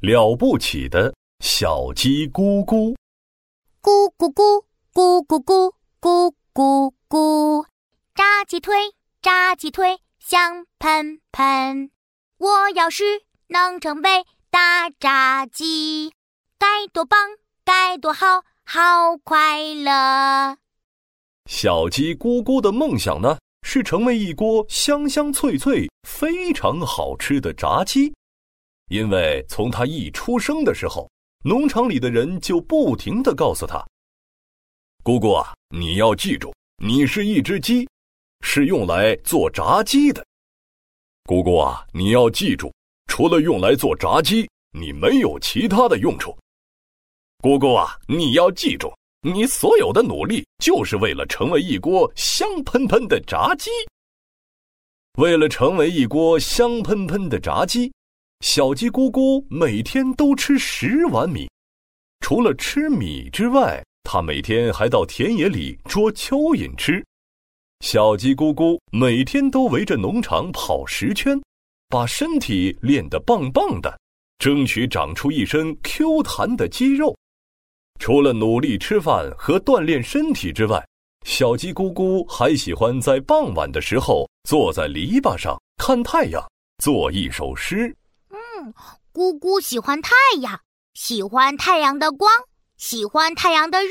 了不起的小鸡咕咕，咕咕咕咕咕咕咕咕咕，炸鸡腿，炸鸡腿，香喷喷。我要是能成为大炸鸡，该多棒，该多好，好快乐。小鸡咕咕的梦想呢，是成为一锅香香脆脆、非常好吃的炸鸡。因为从他一出生的时候，农场里的人就不停的告诉他：“姑姑啊，你要记住，你是一只鸡，是用来做炸鸡的。姑姑啊，你要记住，除了用来做炸鸡，你没有其他的用处。姑姑啊，你要记住，你所有的努力就是为了成为一锅香喷喷的炸鸡。为了成为一锅香喷喷的炸鸡。”小鸡咕咕每天都吃十碗米，除了吃米之外，它每天还到田野里捉蚯蚓吃。小鸡咕咕每天都围着农场跑十圈，把身体练得棒棒的，争取长出一身 Q 弹的肌肉。除了努力吃饭和锻炼身体之外，小鸡咕咕还喜欢在傍晚的时候坐在篱笆上看太阳，做一首诗。咕咕喜欢太阳，喜欢太阳的光，喜欢太阳的热，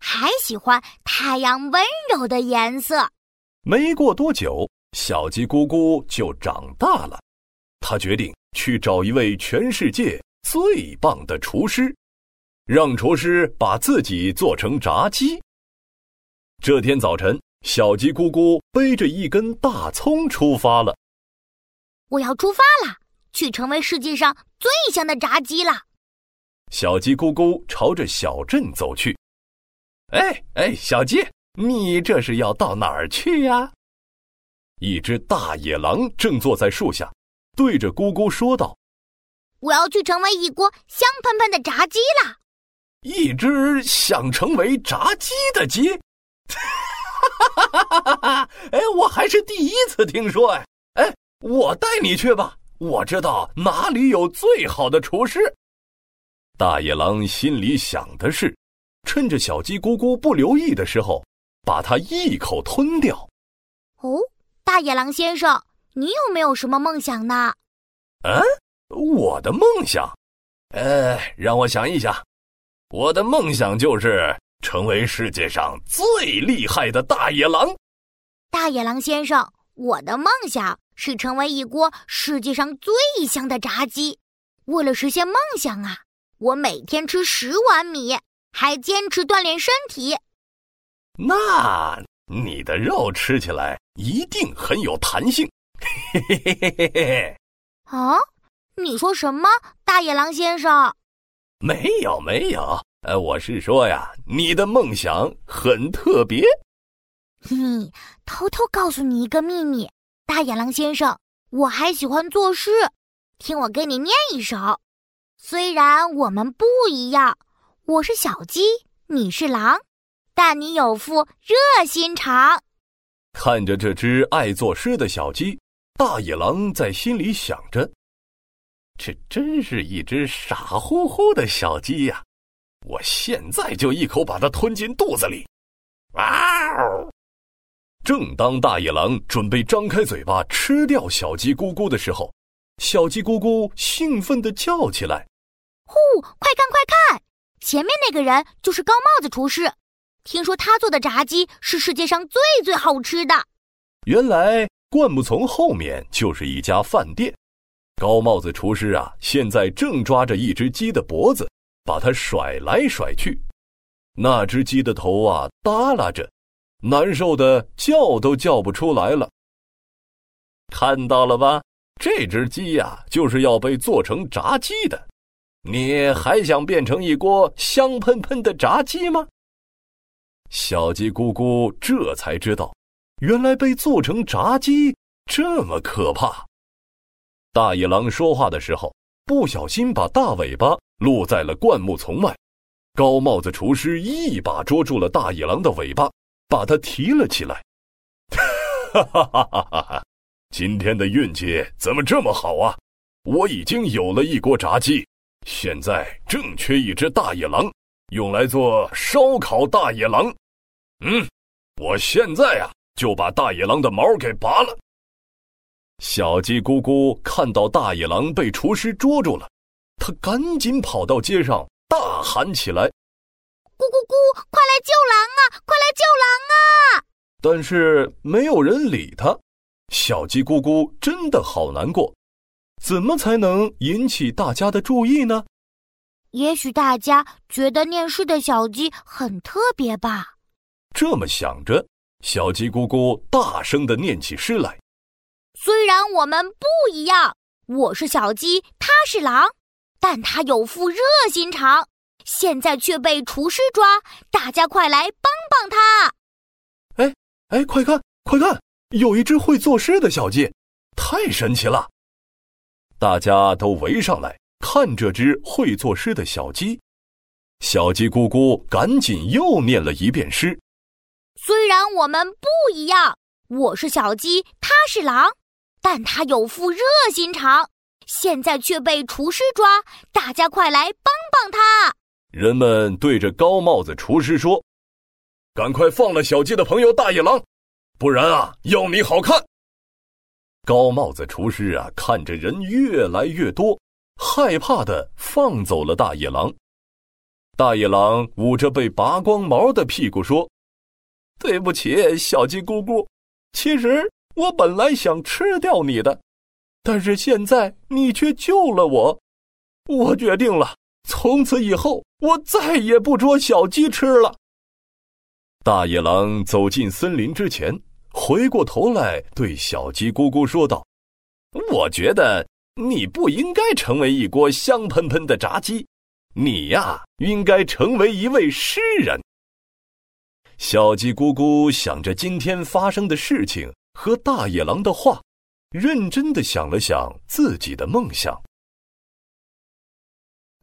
还喜欢太阳温柔的颜色。没过多久，小鸡咕咕就长大了。他决定去找一位全世界最棒的厨师，让厨师把自己做成炸鸡。这天早晨，小鸡咕咕背着一根大葱出发了。我要出发了。去成为世界上最香的炸鸡了。小鸡咕咕朝着小镇走去。哎哎，小鸡，你这是要到哪儿去呀？一只大野狼正坐在树下，对着咕咕说道：“我要去成为一锅香喷喷的炸鸡了。”一只想成为炸鸡的鸡？哈哈哈哈哈！哎，我还是第一次听说哎。哎，我带你去吧。我知道哪里有最好的厨师。大野狼心里想的是，趁着小鸡咕咕不留意的时候，把它一口吞掉。哦，大野狼先生，你有没有什么梦想呢？嗯，我的梦想，呃，让我想一想，我的梦想就是成为世界上最厉害的大野狼。大野狼先生，我的梦想。是成为一锅世界上最香的炸鸡。为了实现梦想啊，我每天吃十碗米，还坚持锻炼身体。那你的肉吃起来一定很有弹性。嘿嘿嘿嘿嘿嘿。啊，你说什么，大野狼先生？没有没有，呃，我是说呀，你的梦想很特别。嘿，偷偷告诉你一个秘密。大野狼先生，我还喜欢作诗，听我给你念一首。虽然我们不一样，我是小鸡，你是狼，但你有副热心肠。看着这只爱作诗的小鸡，大野狼在心里想着：这真是一只傻乎乎的小鸡呀！我现在就一口把它吞进肚子里。啊！正当大野狼准备张开嘴巴吃掉小鸡咕咕的时候，小鸡咕咕兴奋地叫起来：“呼！快看快看，前面那个人就是高帽子厨师。听说他做的炸鸡是世界上最最好吃的。”原来灌木丛后面就是一家饭店。高帽子厨师啊，现在正抓着一只鸡的脖子，把它甩来甩去。那只鸡的头啊，耷拉着。难受的叫都叫不出来了。看到了吧，这只鸡呀，就是要被做成炸鸡的。你还想变成一锅香喷喷的炸鸡吗？小鸡咕咕这才知道，原来被做成炸鸡这么可怕。大野狼说话的时候，不小心把大尾巴露在了灌木丛外。高帽子厨师一把捉住了大野狼的尾巴。把它提了起来，哈哈哈哈哈哈！今天的运气怎么这么好啊？我已经有了一锅炸鸡，现在正缺一只大野狼，用来做烧烤大野狼。嗯，我现在呀就把大野狼的毛给拔了。小鸡咕咕看到大野狼被厨师捉住了，他赶紧跑到街上大喊起来：“咕咕咕，快来救狼啊！快来救狼啊！”但是没有人理他。小鸡咕咕真的好难过，怎么才能引起大家的注意呢？也许大家觉得念诗的小鸡很特别吧。这么想着，小鸡咕咕大声的念起诗来。虽然我们不一样，我是小鸡，它是狼，但它有副热心肠，现在却被厨师抓，大家快来帮帮他！哎哎，快看快看！有一只会作诗的小鸡，太神奇了！大家都围上来看这只会作诗的小鸡。小鸡咕咕赶紧又念了一遍诗。虽然我们不一样，我是小鸡，他是狼，但他有副热心肠，现在却被厨师抓，大家快来帮帮他！人们对着高帽子厨师说：“赶快放了小鸡的朋友大野狼！”不然啊，要你好看！高帽子厨师啊，看着人越来越多，害怕的放走了大野狼。大野狼捂着被拔光毛的屁股说：“对不起，小鸡姑姑，其实我本来想吃掉你的，但是现在你却救了我。我决定了，从此以后我再也不捉小鸡吃了。”大野狼走进森林之前。回过头来，对小鸡咕咕说道：“我觉得你不应该成为一锅香喷喷的炸鸡，你呀，应该成为一位诗人。”小鸡咕咕想着今天发生的事情和大野狼的话，认真的想了想自己的梦想。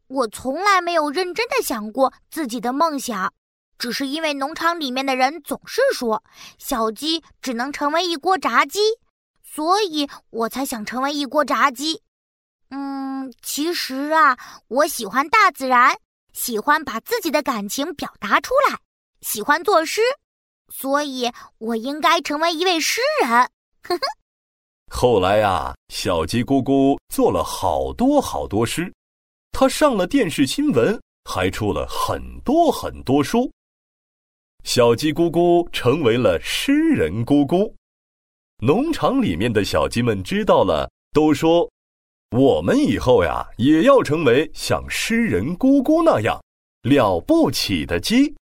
我从来没有认真的想过自己的梦想。只是因为农场里面的人总是说小鸡只能成为一锅炸鸡，所以我才想成为一锅炸鸡。嗯，其实啊，我喜欢大自然，喜欢把自己的感情表达出来，喜欢作诗，所以我应该成为一位诗人。呵呵。后来呀，小鸡咕咕做了好多好多诗，他上了电视新闻，还出了很多很多书。小鸡咕咕成为了诗人咕咕，农场里面的小鸡们知道了，都说：“我们以后呀，也要成为像诗人咕咕那样了不起的鸡。”